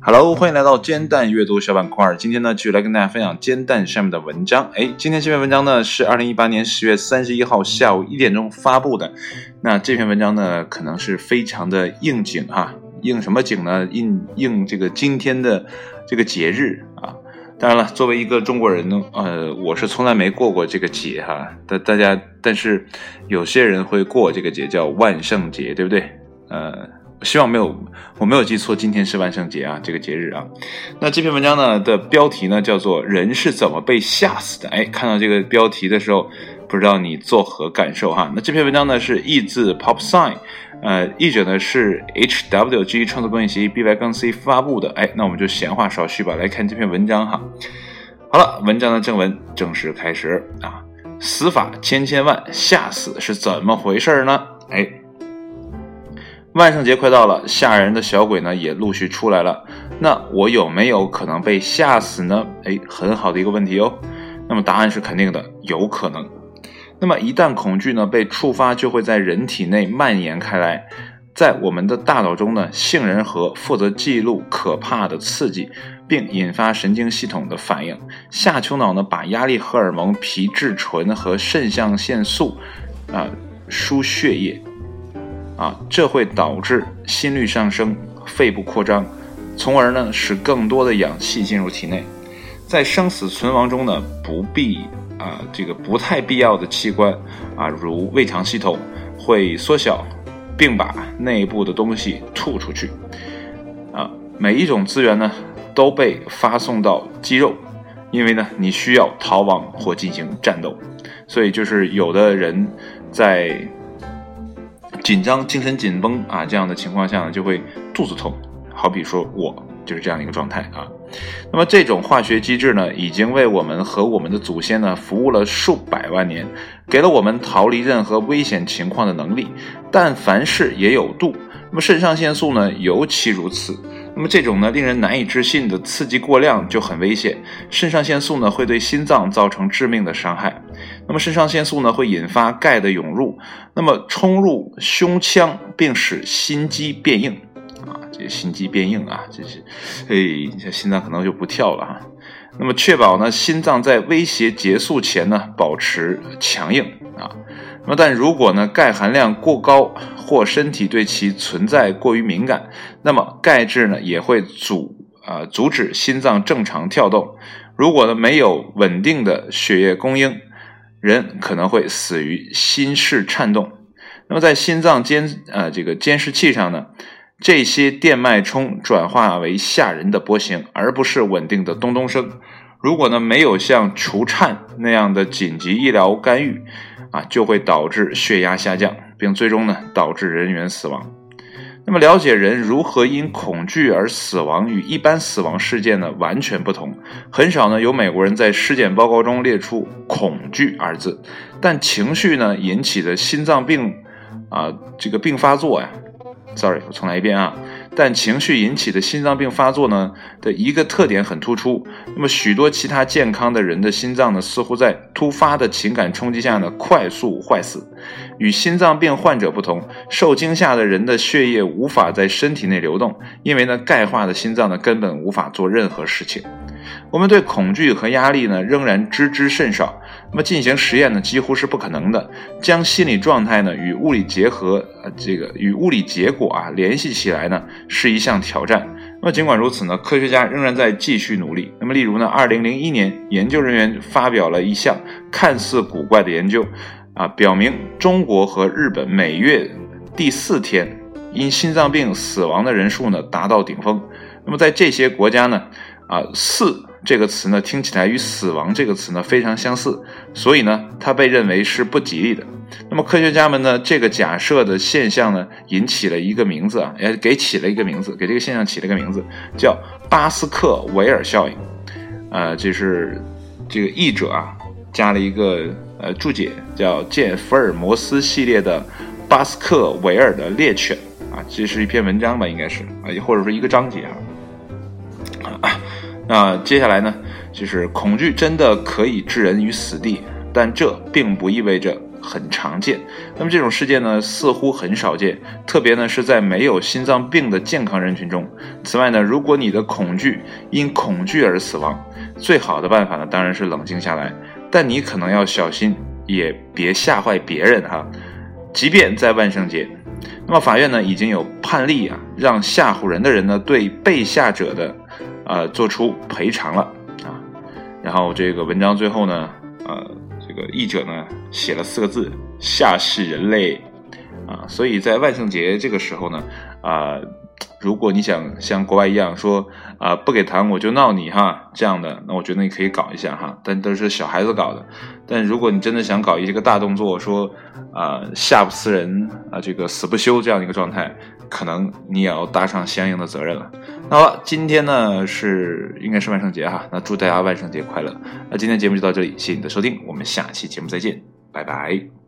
Hello，欢迎来到煎蛋阅读小板块。今天呢，继续来跟大家分享煎蛋上面的文章。哎，今天这篇文章呢是二零一八年十月三十一号下午一点钟发布的。那这篇文章呢，可能是非常的应景哈，应什么景呢？应应这个今天的这个节日啊。当然了，作为一个中国人呢，呃，我是从来没过过这个节哈。大大家，但是有些人会过这个节，叫万圣节，对不对？呃。希望没有，我没有记错，今天是万圣节啊，这个节日啊。那这篇文章呢的标题呢叫做“人是怎么被吓死的”。哎，看到这个标题的时候，不知道你作何感受哈？那这篇文章呢是译自 Pop Sign，呃，译者呢是 HWG 创作关系协议 BY 杠 C 发布的。哎，那我们就闲话少叙吧，来看这篇文章哈。好了，文章的正文正式开始啊。死法千千万，吓死是怎么回事呢？哎。万圣节快到了，吓人的小鬼呢也陆续出来了。那我有没有可能被吓死呢？哎，很好的一个问题哦。那么答案是肯定的，有可能。那么一旦恐惧呢被触发，就会在人体内蔓延开来，在我们的大脑中呢，杏仁核负责记录可怕的刺激，并引发神经系统的反应。下丘脑呢把压力荷尔蒙皮质醇和肾上腺素啊输血液。啊，这会导致心率上升、肺部扩张，从而呢使更多的氧气进入体内。在生死存亡中呢，不必啊这个不太必要的器官啊，如胃肠系统会缩小，并把内部的东西吐出去。啊，每一种资源呢都被发送到肌肉，因为呢你需要逃亡或进行战斗，所以就是有的人在。紧张、精神紧绷啊，这样的情况下呢，就会肚子痛。好比说我就是这样一个状态啊。那么这种化学机制呢，已经为我们和我们的祖先呢服务了数百万年，给了我们逃离任何危险情况的能力。但凡事也有度，那么肾上腺素呢尤其如此。那么这种呢令人难以置信的刺激过量就很危险。肾上腺素呢会对心脏造成致命的伤害。那么肾上腺素呢会引发钙的涌入，那么冲入胸腔并使心肌变硬啊，这心肌变硬啊，这是，哎，这心脏可能就不跳了哈。那么确保呢心脏在威胁结束前呢保持强硬啊。那么但如果呢钙含量过高或身体对其存在过于敏感，那么钙质呢也会阻啊阻止心脏正常跳动。如果呢没有稳定的血液供应，人可能会死于心室颤动。那么在心脏监呃这个监视器上呢，这些电脉冲转化为吓人的波形，而不是稳定的咚咚声。如果呢没有像除颤那样的紧急医疗干预啊，就会导致血压下降，并最终呢导致人员死亡。那么，了解人如何因恐惧而死亡，与一般死亡事件呢完全不同。很少呢有美国人在尸检报告中列出“恐惧”二字，但情绪呢引起的心脏病啊这个病发作呀。Sorry，我重来一遍啊。但情绪引起的心脏病发作呢的一个特点很突出。那么许多其他健康的人的心脏呢，似乎在突发的情感冲击下呢快速坏死。与心脏病患者不同，受惊吓的人的血液无法在身体内流动，因为呢钙化的心脏呢根本无法做任何事情。我们对恐惧和压力呢仍然知之甚少。那么进行实验呢几乎是不可能的。将心理状态呢与物理结合，呃，这个与物理结果啊联系起来呢是一项挑战。那么尽管如此呢，科学家仍然在继续努力。那么例如呢，二零零一年，研究人员发表了一项看似古怪的研究，啊，表明中国和日本每月第四天因心脏病死亡的人数呢达到顶峰。那么在这些国家呢，啊，四。这个词呢，听起来与死亡这个词呢非常相似，所以呢，它被认为是不吉利的。那么科学家们呢，这个假设的现象呢，引起了一个名字啊，也给起了一个名字，给这个现象起了一个名字，叫巴斯克维尔效应。呃，这是这个译者啊，加了一个呃注解，叫《见福尔摩斯系列的巴斯克维尔的猎犬》啊，这是一篇文章吧，应该是啊，或者说一个章节啊。那接下来呢，就是恐惧真的可以置人于死地，但这并不意味着很常见。那么这种事件呢，似乎很少见，特别呢是在没有心脏病的健康人群中。此外呢，如果你的恐惧因恐惧而死亡，最好的办法呢，当然是冷静下来。但你可能要小心，也别吓坏别人哈。即便在万圣节，那么法院呢已经有判例啊，让吓唬人的人呢对被吓者的，呃做出赔偿了啊。然后这个文章最后呢，呃，这个译者呢写了四个字：吓死人类啊。所以在万圣节这个时候呢，啊。如果你想像国外一样说啊不给糖我就闹你哈这样的，那我觉得你可以搞一下哈，但都是小孩子搞的。但如果你真的想搞一个大动作，说啊吓不死人啊这个死不休这样一个状态，可能你也要搭上相应的责任了。那好了，今天呢是应该是万圣节哈，那祝大家万圣节快乐。那今天节目就到这里，谢谢你的收听，我们下期节目再见，拜拜。